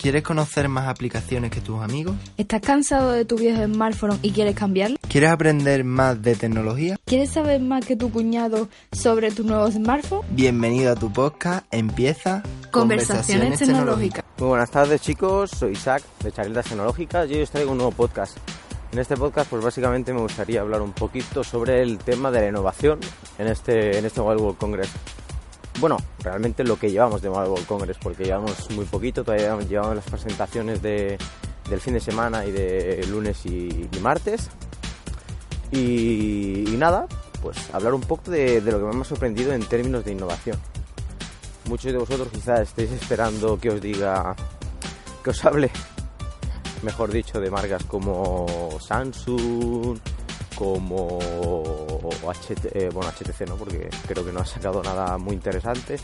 ¿Quieres conocer más aplicaciones que tus amigos? ¿Estás cansado de tu viejo smartphone y quieres cambiarlo? ¿Quieres aprender más de tecnología? ¿Quieres saber más que tu cuñado sobre tu nuevo smartphone? Bienvenido a tu podcast. Empieza Conversaciones, tecnológicas. Muy buenas tardes chicos, soy Isaac de Charletas Tecnológicas y hoy os traigo un nuevo podcast. En este podcast pues básicamente me gustaría hablar un poquito sobre el tema de la innovación en este, en este Mobile World Congress. Bueno, realmente lo que llevamos de Mobile World Congress, porque llevamos muy poquito, todavía llevamos las presentaciones de, del fin de semana y de lunes y, martes. Y, y, nada, pues hablar un poco de, de lo que me ha sorprendido en términos de innovación. Muchos de vosotros quizás estéis esperando que os diga, que os hable, mejor dicho, de marcas como Samsung, como HT, eh, HTC no, porque creo que no ha sacado nada muy interesante.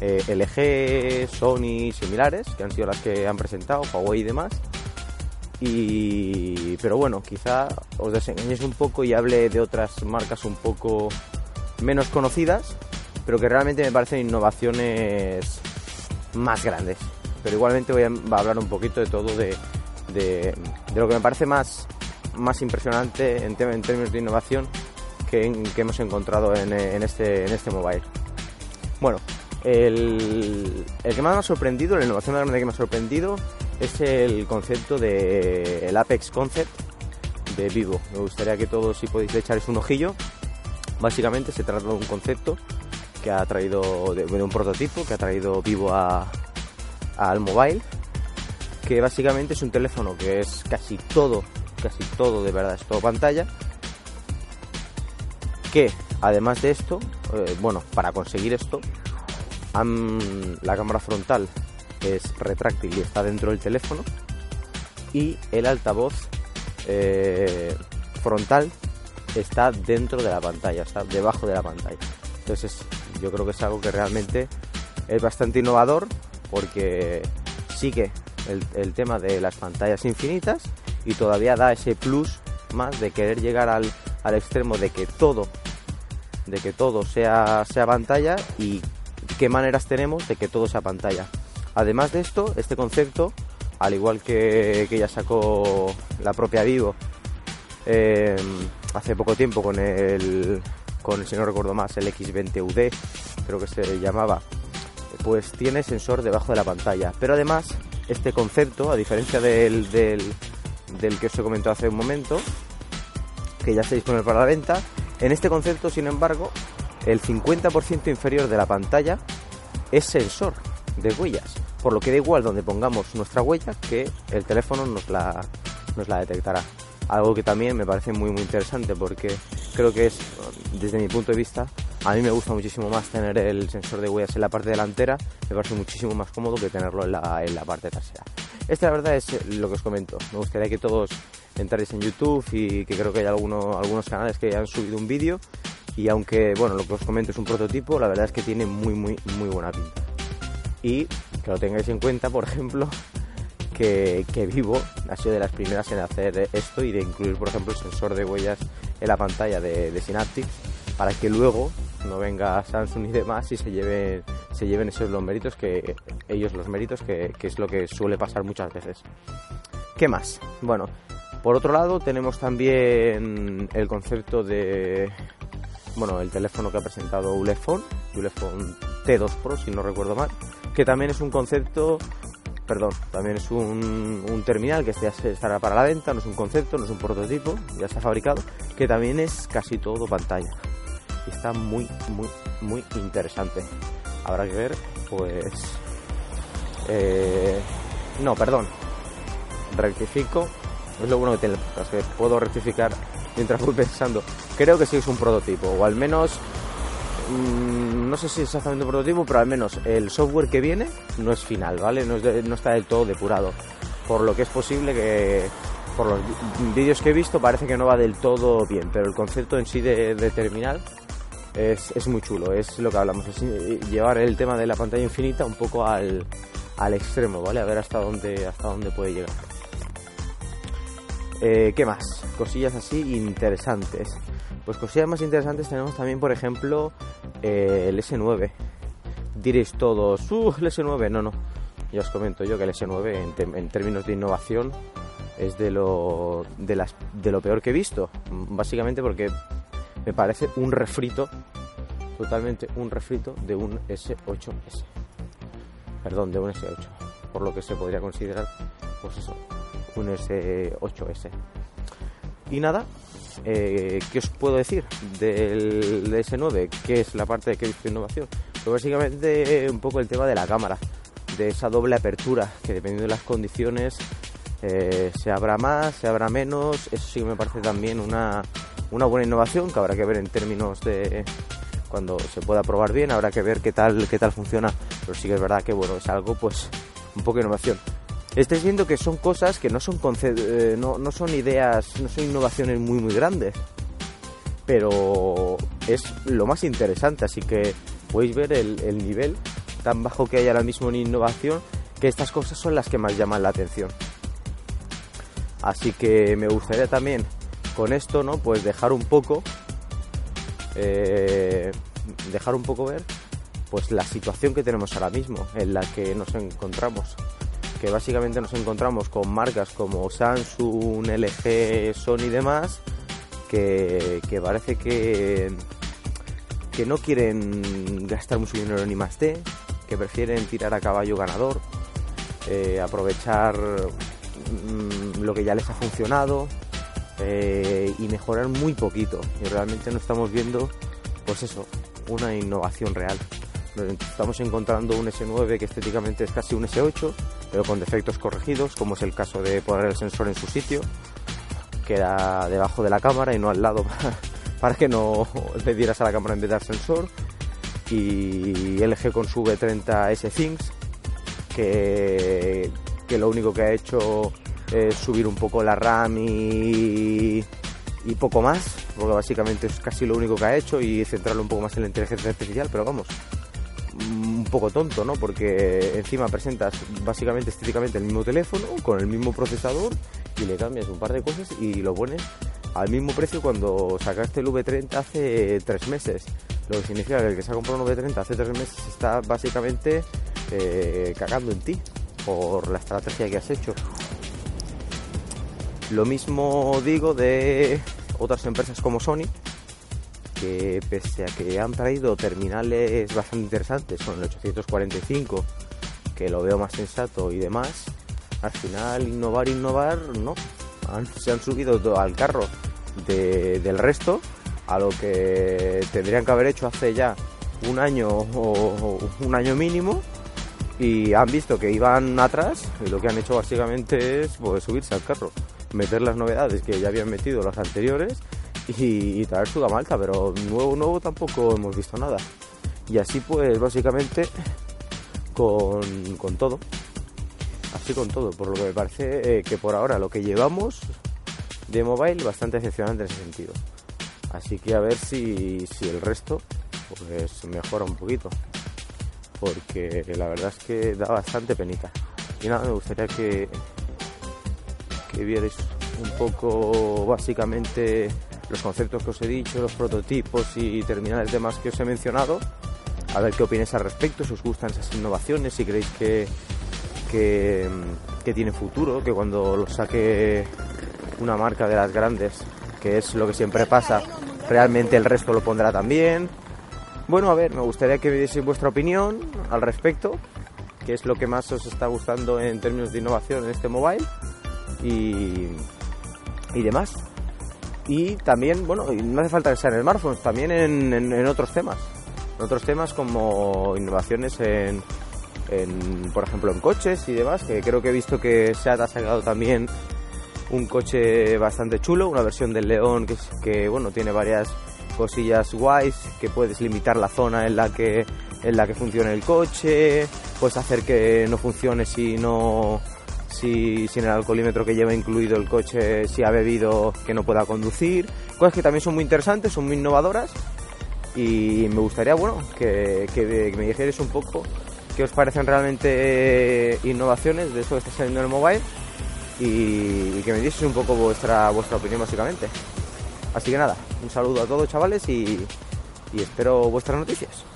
Eh, LG, Sony, similares, que han sido las que han presentado, Huawei y demás. Y, pero bueno, quizá os desengañéis un poco y hable de otras marcas un poco menos conocidas, pero que realmente me parecen innovaciones más grandes. Pero igualmente voy a, hablar un poquito de todo de, de lo que me parece más más impresionante en, en, términos de innovación que, en, que hemos encontrado en, en, este, en este mobile. Bueno, el, el, que más me ha sorprendido, la innovación más grande que me ha sorprendido es el concepto del de Apex Concept de Vivo. Me gustaría que todos, si podéis, echaros un ojillo. Básicamente se trata de un concepto que ha traído, de, de un prototipo que ha traído Vivo a, al mobile, que básicamente es un teléfono que es casi todo casi todo de verdad es todo pantalla que además de esto eh, bueno para conseguir esto la cámara frontal es retráctil y está dentro del teléfono y el altavoz eh, frontal está dentro de la pantalla está debajo de la pantalla. Entonces yo creo que es algo que realmente es bastante innovador porque sigue el tema de las pantallas infinitas y todavía da ese plus más de querer llegar al, al extremo de que todo de que todo sea, sea pantalla y qué maneras tenemos de que todo sea pantalla. Además de esto, este concepto, al igual que, que ya sacó la propia Vivo eh, hace poco tiempo con el, con, si no recuerdo más, el X20UD, creo que se llamaba, pues tiene sensor debajo de la pantalla. Pero además, este concepto, a diferencia del, del del que os he comentado hace un momento, que ya está disponible para la venta. En este concepto, sin embargo, el 50% inferior de la pantalla es sensor de huellas, por lo que da igual donde pongamos nuestra huella que el teléfono nos la, nos la detectará. Algo que también me parece muy muy interesante porque creo que es, desde mi punto de vista, a mí me gusta muchísimo más tener el sensor de huellas en la parte delantera, me parece muchísimo más cómodo que tenerlo en la, en la parte trasera. Esta la verdad es lo que os comento. Me gustaría que todos entráis en YouTube y que creo que hay alguno, algunos canales que han subido un vídeo y aunque bueno lo que os comento es un prototipo, la verdad es que tiene muy muy muy buena pinta. Y que lo tengáis en cuenta, por ejemplo, que, que, Vivo ha sido de las primeras en hacer esto y de incluir, por ejemplo, el sensor de huellas en la pantalla de, de Synaptics para que luego no venga Samsung y demás y se lleven, se lleven esos los méritos que ellos los méritos que, es lo que suele pasar muchas veces. ¿Qué más? Bueno, por otro lado tenemos también el concepto de bueno, el teléfono que ha presentado Ulefone, Ulefone T2 Pro si no recuerdo mal, que también es un concepto perdón, también es un, terminal que estará para la venta, no es un concepto, no es un prototipo, ya está fabricado, que también es casi todo pantalla. Está muy, muy, muy interesante. Habrá que ver, pues... Eh, no, perdón. Rectifico. Es lo bueno que tiene el podcast, que puedo rectificar mientras voy pensando. Creo que sí es un prototipo, o al menos mmm, no sé si es exactamente un prototipo, pero al menos el software que viene no es final, ¿vale? No, es de, no está del todo depurado. por lo que es posible que por los vídeos que he visto parece que no va del todo bien, pero el concepto en sí de, terminal es, muy chulo, es lo que hablamos, es llevar el tema de la pantalla infinita un poco al, al extremo, ¿vale? A ver hasta dónde, hasta dónde puede llegar. Eh, ¿Qué más? Cosillas así interesantes. Pues cosillas más interesantes tenemos también, por ejemplo, eh, el S9. Diréis todos, ¡uh, el S9! No, no. Ya os comento yo que el S9 en, términos de innovación es de lo, de, las, de lo peor que he visto. Básicamente porque me parece un refrito, totalmente un refrito de un S8S. Perdón, de un S8. Por lo que se podría considerar, pues eso, un S8S. Y nada, eh, ¿qué os puedo decir del S9? ¿Qué es la parte de que visto innovación? Pues básicamente un poco el tema de la cámara, de esa doble apertura, que dependiendo de las condiciones eh, se abra más, se abra menos. Eso sí que me parece también una, una buena innovación que habrá que ver en términos de cuando se pueda probar bien, habrá que ver qué tal, qué tal funciona. Pero sí que es verdad que bueno, es algo pues un poco innovación estáis viendo que son cosas que no son, eh, no, no son ideas, no son innovaciones muy muy grandes, pero es lo más interesante, así que podéis ver el, el nivel tan bajo que hay ahora mismo en innovación, que estas cosas son las que más llaman la atención. Así que me gustaría también con esto, ¿no? Pues dejar un poco, eh, dejar un poco ver, pues la situación que tenemos ahora mismo, en la que nos encontramos que básicamente nos encontramos con marcas como Samsung, LG, Sony y demás, que, parece que, que no quieren gastar mucho dinero ni más de, que prefieren tirar a caballo ganador, eh, aprovechar mm, lo que ya les ha funcionado eh, y mejorar muy poquito. Y realmente no estamos viendo, pues eso, una innovación real. Estamos encontrando un S9 que estéticamente es casi un S8, pero con defectos corregidos, como es el caso de poner el sensor en su sitio, que era debajo de la cámara y no al lado para, que no le dieras a la cámara en vez de al sensor. Y LG con su V30 S Things, que, que lo único que ha hecho es subir un poco la RAM y, poco más, porque básicamente es casi lo único que ha hecho y centrarlo un poco más en la inteligencia artificial, pero vamos, un poco tonto, ¿no? Porque encima presentas básicamente estéticamente el mismo teléfono con el mismo procesador y le cambias un par de cosas y lo pones al mismo precio cuando sacaste el V30 hace tres meses. Lo que significa que el que se ha comprado un V30 hace tres meses está básicamente eh, cagando en ti por la estrategia que has hecho. Lo mismo digo de otras empresas como Sony, que pese a que han traído terminales bastante interesantes, son el 845, que lo veo más sensato y demás, al final innovar, innovar, no. se han subido al carro del resto, a lo que tendrían que haber hecho hace ya un año o un año mínimo y han visto que iban atrás y lo que han hecho básicamente es pues, subirse al carro, meter las novedades que ya habían metido los anteriores y, traer su malta, pero nuevo, nuevo tampoco hemos visto nada. Y así pues básicamente con, todo. Así con todo, por lo que me parece eh, que por ahora lo que llevamos de mobile bastante decepcionante en ese sentido. Así que a ver si, si el resto pues mejora un poquito. Porque la verdad es que da bastante penita. Y nada, me gustaría que, que vierais un poco básicamente los conceptos que os he dicho, los prototipos y terminales demás que os he mencionado. A ver qué opináis al respecto, si os gustan esas innovaciones, si creéis que, que, tiene futuro, que cuando lo saque una marca de las grandes, que es lo que siempre pasa, realmente el resto lo pondrá también. Bueno, a ver, me gustaría que me dieseis vuestra opinión al respecto, qué es lo que más os está gustando en términos de innovación en este mobile y, y demás. Y también, bueno, no hace falta que sea en smartphones, también en, otros temas. En otros temas como innovaciones en, por ejemplo, en coches y demás, que creo que he visto que SEAT ha sacado también un coche bastante chulo, una versión del León que, que bueno, tiene varias cosillas guays, que puedes limitar la zona en la que en la que funcione el coche, puedes hacer que no funcione si no si, si en el alcoholímetro que lleva incluido el coche, si ha bebido, que no pueda conducir. Cosas que también son muy interesantes, son muy innovadoras y me gustaría, bueno, que, que me dijerais un poco qué os parecen realmente innovaciones de esto que está saliendo en el mobile y, que me dieseis un poco vuestra, vuestra opinión básicamente. Así que nada, un saludo a todos chavales y espero vuestras noticias.